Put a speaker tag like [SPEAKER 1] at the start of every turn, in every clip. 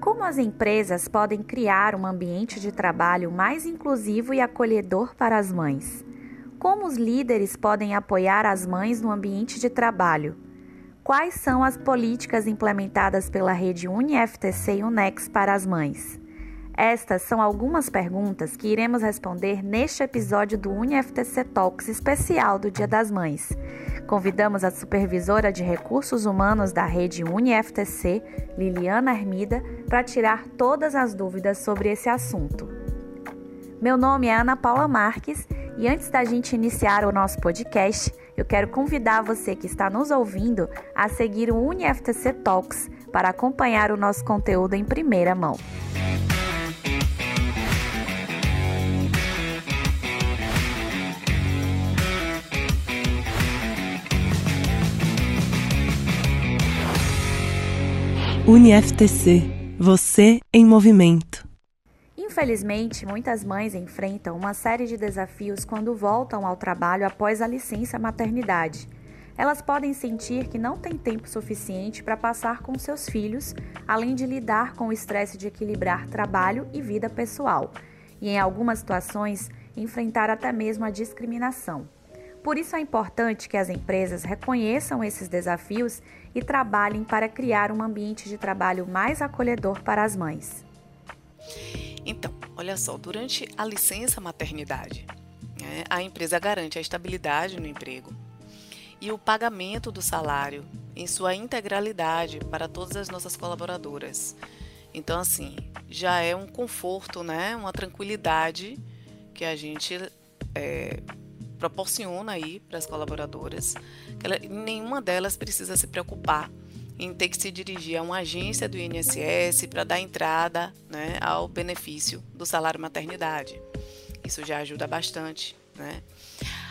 [SPEAKER 1] Como as empresas podem criar um ambiente de trabalho mais inclusivo e acolhedor para as mães? Como os líderes podem apoiar as mães no ambiente de trabalho? Quais são as políticas implementadas pela rede UniFTC e UNEX para as mães? Estas são algumas perguntas que iremos responder neste episódio do UniFTC Talks especial do Dia das Mães. Convidamos a supervisora de recursos humanos da rede UniFTC, Liliana Hermida, para tirar todas as dúvidas sobre esse assunto. Meu nome é Ana Paula Marques e antes da gente iniciar o nosso podcast, eu quero convidar você que está nos ouvindo a seguir o UniFTC Talks para acompanhar o nosso conteúdo em primeira mão.
[SPEAKER 2] UniFTC Você em Movimento.
[SPEAKER 1] Infelizmente, muitas mães enfrentam uma série de desafios quando voltam ao trabalho após a licença maternidade. Elas podem sentir que não têm tempo suficiente para passar com seus filhos, além de lidar com o estresse de equilibrar trabalho e vida pessoal, e em algumas situações enfrentar até mesmo a discriminação. Por isso é importante que as empresas reconheçam esses desafios e trabalhem para criar um ambiente de trabalho mais acolhedor para as mães.
[SPEAKER 3] Então, olha só, durante a licença maternidade, né, a empresa garante a estabilidade no emprego e o pagamento do salário em sua integralidade para todas as nossas colaboradoras. Então, assim, já é um conforto, né, uma tranquilidade que a gente é, proporciona aí para as colaboradoras, que ela, nenhuma delas precisa se preocupar em ter que se dirigir a uma agência do INSS para dar entrada né, ao benefício do salário maternidade. Isso já ajuda bastante. Né?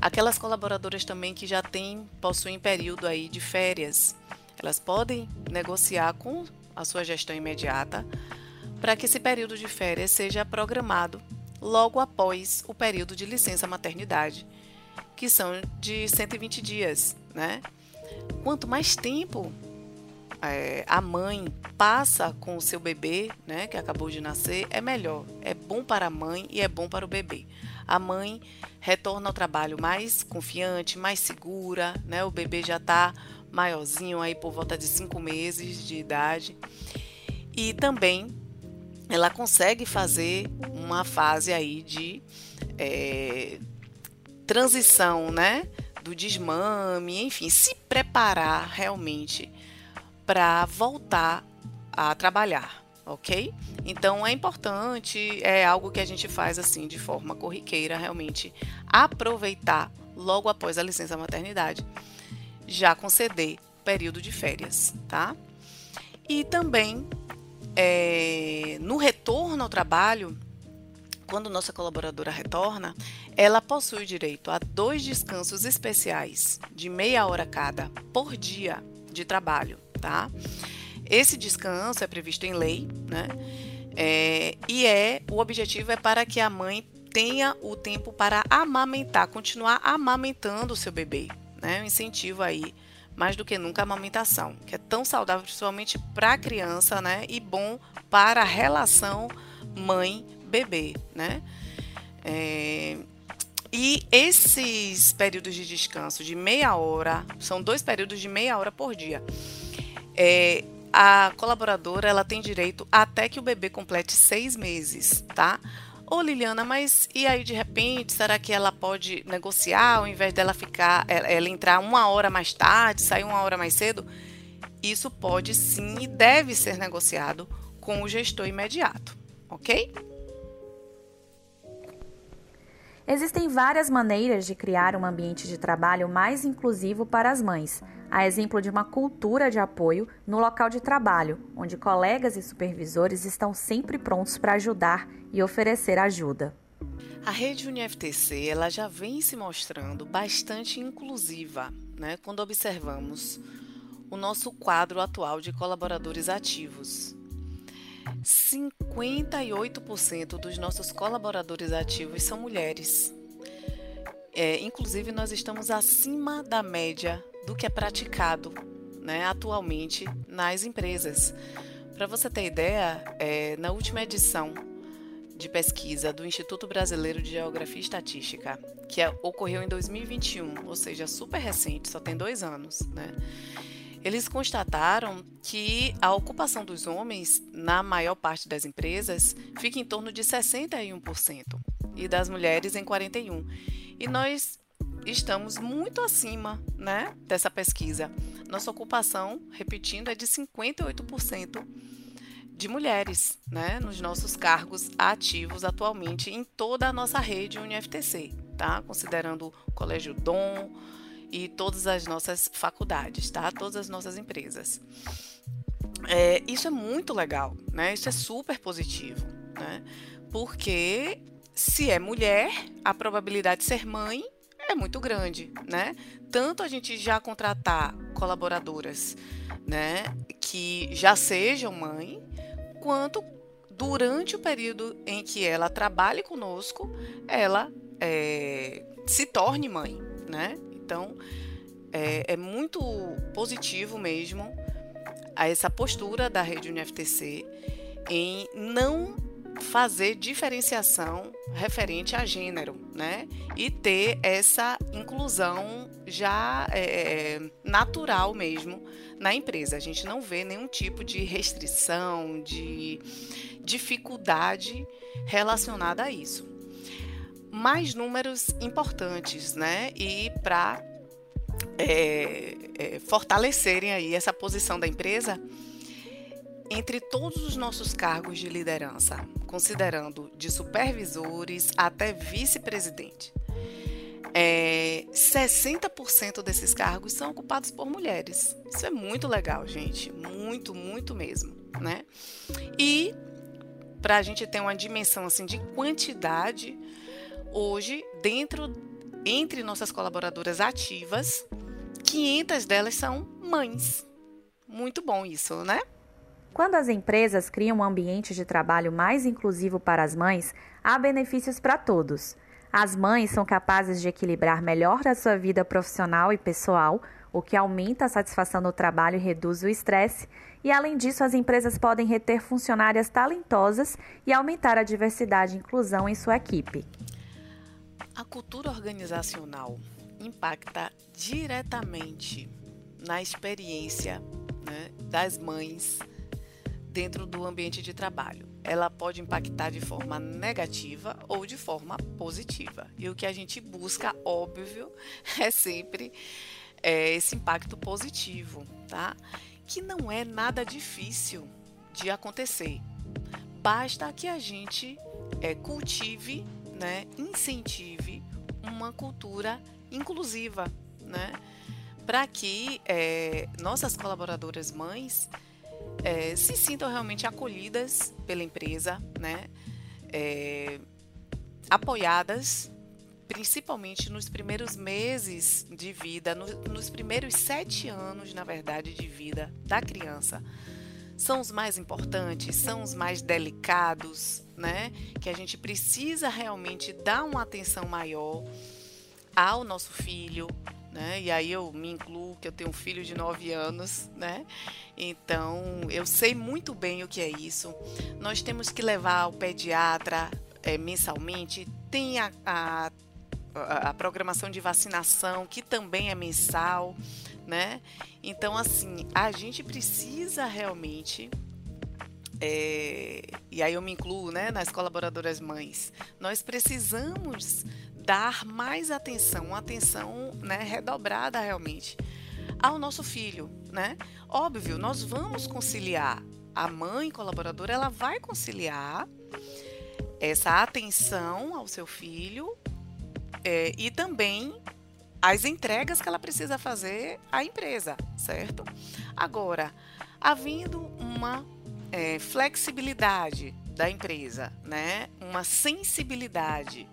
[SPEAKER 3] Aquelas colaboradoras também que já têm, possuem período aí de férias, elas podem negociar com a sua gestão imediata para que esse período de férias seja programado logo após o período de licença maternidade que são de 120 dias, né? Quanto mais tempo é, a mãe passa com o seu bebê, né, que acabou de nascer, é melhor. É bom para a mãe e é bom para o bebê. A mãe retorna ao trabalho mais confiante, mais segura, né? O bebê já está maiorzinho aí por volta de cinco meses de idade e também ela consegue fazer uma fase aí de é, transição, né? Do desmame, enfim, se preparar realmente para voltar a trabalhar, ok? Então é importante, é algo que a gente faz assim de forma corriqueira, realmente aproveitar logo após a licença maternidade, já conceder período de férias, tá? E também é, no retorno ao trabalho, quando nossa colaboradora retorna, ela possui direito a dois descansos especiais de meia hora cada por dia de trabalho, tá? Esse descanso é previsto em lei, né? É, e é o objetivo é para que a mãe tenha o tempo para amamentar, continuar amamentando o seu bebê, né? Um incentivo aí mais do que nunca a amamentação, que é tão saudável principalmente para a criança, né? E bom para a relação mãe-bebê, né? É, e esses períodos de descanso de meia hora, são dois períodos de meia hora por dia. É, a colaboradora ela tem direito até que o bebê complete seis meses, tá? Ô Liliana, mas e aí de repente, será que ela pode negociar ao invés dela ficar, ela entrar uma hora mais tarde, sair uma hora mais cedo? Isso pode sim e deve ser negociado com o gestor imediato, ok?
[SPEAKER 1] Existem várias maneiras de criar um ambiente de trabalho mais inclusivo para as mães, a exemplo de uma cultura de apoio no local de trabalho, onde colegas e supervisores estão sempre prontos para ajudar e oferecer ajuda.
[SPEAKER 3] A rede UniFTC ela já vem se mostrando bastante inclusiva, né, quando observamos o nosso quadro atual de colaboradores ativos. 58% dos nossos colaboradores ativos são mulheres. É, inclusive, nós estamos acima da média do que é praticado né, atualmente nas empresas. Para você ter ideia, é, na última edição de pesquisa do Instituto Brasileiro de Geografia e Estatística, que é, ocorreu em 2021, ou seja, super recente, só tem dois anos, né? Eles constataram que a ocupação dos homens na maior parte das empresas fica em torno de 61% e das mulheres em 41%. E nós estamos muito acima né, dessa pesquisa. Nossa ocupação, repetindo, é de 58% de mulheres né, nos nossos cargos ativos atualmente em toda a nossa rede UniFTC, tá? considerando o Colégio Dom, e todas as nossas faculdades, tá? Todas as nossas empresas. É, isso é muito legal, né? Isso é super positivo, né? Porque se é mulher, a probabilidade de ser mãe é muito grande, né? Tanto a gente já contratar colaboradoras, né, que já sejam mãe, quanto durante o período em que ela trabalhe conosco, ela é, se torne mãe, né? Então, é, é muito positivo mesmo essa postura da rede UniFTC em não fazer diferenciação referente a gênero, né? E ter essa inclusão já é, é, natural mesmo na empresa. A gente não vê nenhum tipo de restrição, de dificuldade relacionada a isso mais números importantes, né? E para é, é, fortalecerem aí essa posição da empresa entre todos os nossos cargos de liderança, considerando de supervisores até vice-presidente. É, 60% desses cargos são ocupados por mulheres. Isso é muito legal, gente. Muito, muito mesmo, né? E para a gente ter uma dimensão assim de quantidade, Hoje, dentro entre nossas colaboradoras ativas, 500 delas são mães. Muito bom isso, né?
[SPEAKER 1] Quando as empresas criam um ambiente de trabalho mais inclusivo para as mães, há benefícios para todos. As mães são capazes de equilibrar melhor a sua vida profissional e pessoal, o que aumenta a satisfação no trabalho e reduz o estresse. E além disso, as empresas podem reter funcionárias talentosas e aumentar a diversidade e inclusão em sua equipe.
[SPEAKER 3] A cultura organizacional impacta diretamente na experiência né, das mães dentro do ambiente de trabalho. Ela pode impactar de forma negativa ou de forma positiva. E o que a gente busca, óbvio, é sempre é, esse impacto positivo, tá? Que não é nada difícil de acontecer. Basta que a gente é, cultive né, incentive uma cultura inclusiva, né, para que é, nossas colaboradoras mães é, se sintam realmente acolhidas pela empresa, né, é, apoiadas, principalmente nos primeiros meses de vida, no, nos primeiros sete anos, na verdade, de vida da criança são os mais importantes, são os mais delicados, né? Que a gente precisa realmente dar uma atenção maior ao nosso filho, né? E aí eu me incluo que eu tenho um filho de 9 anos, né? Então eu sei muito bem o que é isso. Nós temos que levar ao pediatra é, mensalmente. Tem a, a, a programação de vacinação que também é mensal né? Então, assim, a gente precisa realmente. É, e aí eu me incluo né, nas colaboradoras mães. Nós precisamos dar mais atenção, uma atenção né, redobrada realmente ao nosso filho, né? Óbvio, nós vamos conciliar. A mãe colaboradora, ela vai conciliar essa atenção ao seu filho é, e também as entregas que ela precisa fazer à empresa, certo? Agora, havendo uma é, flexibilidade da empresa, né? uma sensibilidade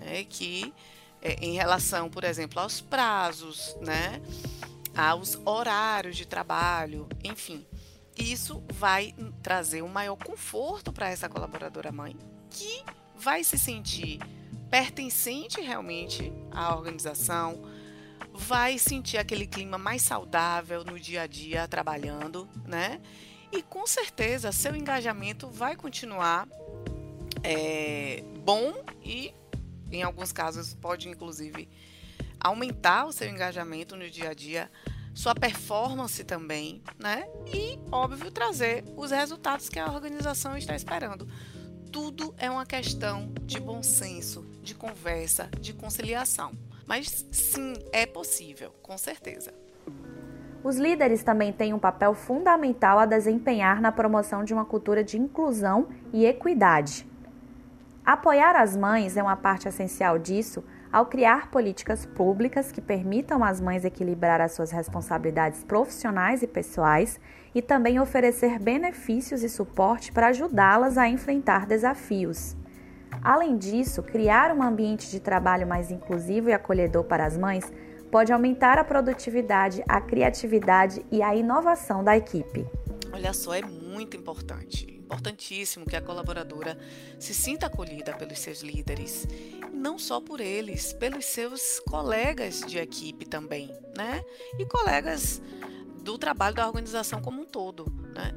[SPEAKER 3] né? que é, em relação, por exemplo, aos prazos, né? aos horários de trabalho, enfim, isso vai trazer um maior conforto para essa colaboradora mãe, que vai se sentir pertencente realmente à organização, vai sentir aquele clima mais saudável no dia a dia trabalhando, né? e com certeza seu engajamento vai continuar é, bom e, em alguns casos, pode inclusive aumentar o seu engajamento no dia a dia, sua performance também, né? E, óbvio, trazer os resultados que a organização está esperando. Tudo é uma questão de bom senso, de conversa, de conciliação. Mas sim, é possível, com certeza.
[SPEAKER 1] Os líderes também têm um papel fundamental a desempenhar na promoção de uma cultura de inclusão e equidade. Apoiar as mães é uma parte essencial disso ao criar políticas públicas que permitam às mães equilibrar as suas responsabilidades profissionais e pessoais e também oferecer benefícios e suporte para ajudá-las a enfrentar desafios. Além disso, criar um ambiente de trabalho mais inclusivo e acolhedor para as mães pode aumentar a produtividade, a criatividade e a inovação da equipe.
[SPEAKER 3] Olha só, é muito importante, importantíssimo que a colaboradora se sinta acolhida pelos seus líderes, não só por eles, pelos seus colegas de equipe também, né? E colegas do trabalho da organização como um todo, né?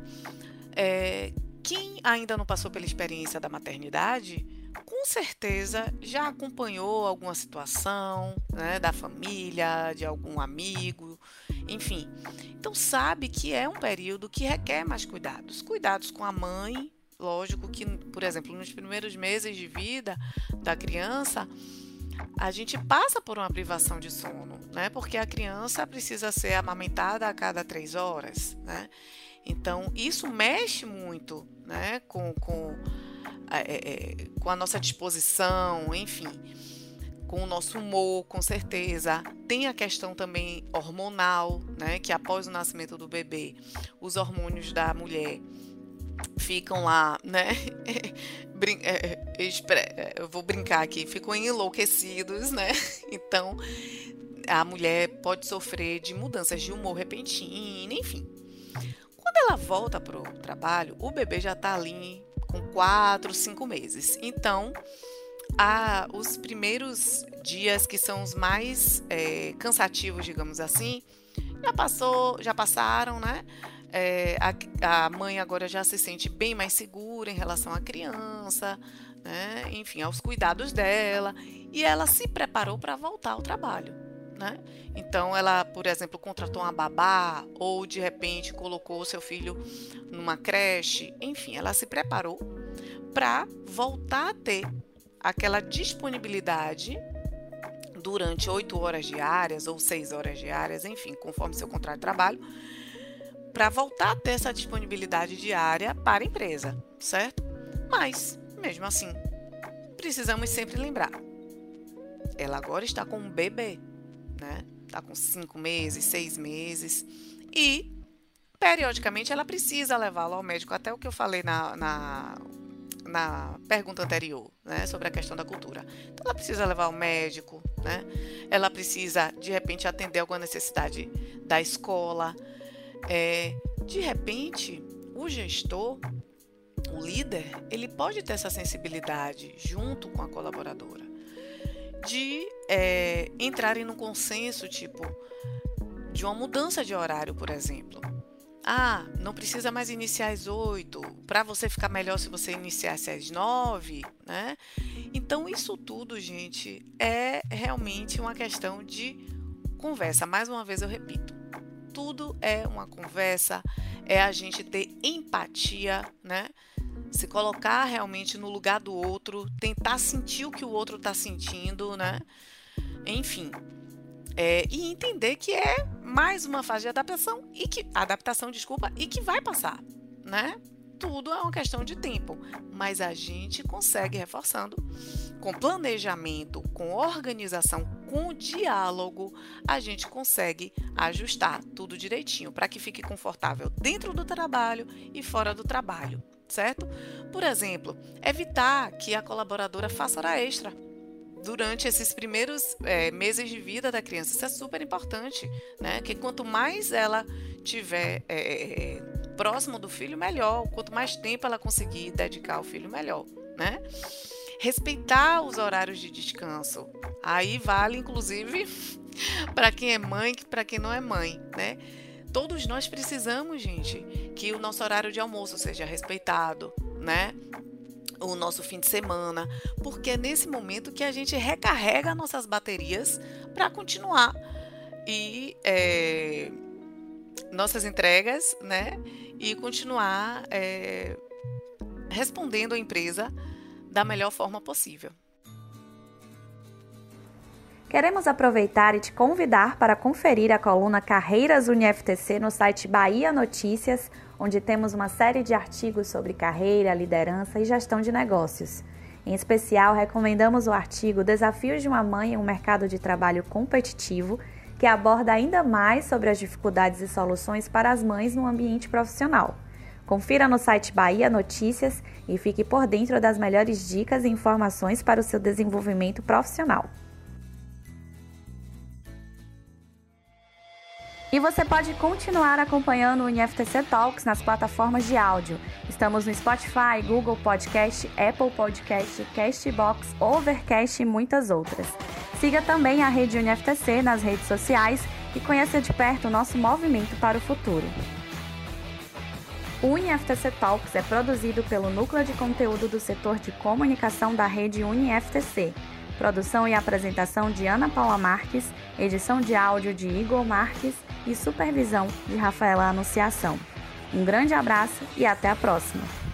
[SPEAKER 3] É, quem ainda não passou pela experiência da maternidade com certeza já acompanhou alguma situação né, da família, de algum amigo, enfim. Então sabe que é um período que requer mais cuidados. Cuidados com a mãe, lógico que, por exemplo, nos primeiros meses de vida da criança, a gente passa por uma privação de sono, né? Porque a criança precisa ser amamentada a cada três horas, né? Então, isso mexe muito, né? Com, com é, é, com a nossa disposição, enfim, com o nosso humor, com certeza. Tem a questão também hormonal, né? Que após o nascimento do bebê, os hormônios da mulher ficam lá, né? É, é, eu vou brincar aqui, ficam enlouquecidos, né? Então, a mulher pode sofrer de mudanças de humor repentina, enfim. Quando ela volta para o trabalho, o bebê já está ali com quatro, cinco meses. Então, a, os primeiros dias que são os mais é, cansativos, digamos assim, já passou, já passaram, né? É, a, a, mãe agora já se sente bem mais segura em relação à criança, né? enfim, aos cuidados dela, e ela se preparou para voltar ao trabalho. Né? Então, ela, por exemplo, contratou uma babá ou de repente colocou seu filho numa creche, enfim, ela se preparou para voltar a ter aquela disponibilidade durante oito horas diárias ou seis horas diárias, enfim, conforme seu contrato de trabalho, para voltar a ter essa disponibilidade diária para a empresa, certo? Mas, mesmo assim, precisamos sempre lembrar: ela agora está com um bebê né? Tá com cinco meses, seis meses. E, periodicamente, ela precisa levá-lo ao médico. Até o que eu falei na, na, na pergunta anterior, né? Sobre a questão da cultura. Então, ela precisa levar ao médico, né? Ela precisa, de repente, atender alguma necessidade da escola. É, de repente, o gestor, o líder, ele pode ter essa sensibilidade junto com a colaboradora de é, entrarem no consenso, tipo, de uma mudança de horário, por exemplo. Ah, não precisa mais iniciar às 8, para você ficar melhor se você iniciasse às 9, né? Então, isso tudo, gente, é realmente uma questão de conversa. Mais uma vez eu repito, tudo é uma conversa, é a gente ter empatia, né? Se colocar realmente no lugar do outro, tentar sentir o que o outro está sentindo, né? Enfim, é, e entender que é mais uma fase de adaptação e que adaptação, desculpa, e que vai passar, né? Tudo é uma questão de tempo, mas a gente consegue reforçando com planejamento, com organização, com diálogo, a gente consegue ajustar tudo direitinho para que fique confortável dentro do trabalho e fora do trabalho certo? Por exemplo, evitar que a colaboradora faça hora extra durante esses primeiros é, meses de vida da criança. Isso é super importante, né? Que quanto mais ela tiver é, é, próximo do filho, melhor. Quanto mais tempo ela conseguir dedicar ao filho, melhor, né? Respeitar os horários de descanso. Aí vale, inclusive, para quem é mãe, para quem não é mãe, né? Todos nós precisamos, gente, que o nosso horário de almoço seja respeitado, né? O nosso fim de semana, porque é nesse momento que a gente recarrega nossas baterias para continuar e é, nossas entregas, né? E continuar é, respondendo à empresa da melhor forma possível.
[SPEAKER 1] Queremos aproveitar e te convidar para conferir a coluna Carreiras UniFTC no site Bahia Notícias, onde temos uma série de artigos sobre carreira, liderança e gestão de negócios. Em especial, recomendamos o artigo Desafios de uma Mãe em um Mercado de Trabalho Competitivo, que aborda ainda mais sobre as dificuldades e soluções para as mães no ambiente profissional. Confira no site Bahia Notícias e fique por dentro das melhores dicas e informações para o seu desenvolvimento profissional. E você pode continuar acompanhando o INFTC Talks nas plataformas de áudio. Estamos no Spotify, Google Podcast, Apple Podcast, Castbox, Overcast e muitas outras. Siga também a rede UniFTC nas redes sociais e conheça de perto o nosso movimento para o futuro. O UniFTC Talks é produzido pelo Núcleo de Conteúdo do Setor de Comunicação da rede UniFTC. Produção e apresentação de Ana Paula Marques, edição de áudio de Igor Marques e supervisão de Rafaela Anunciação. Um grande abraço e até a próxima!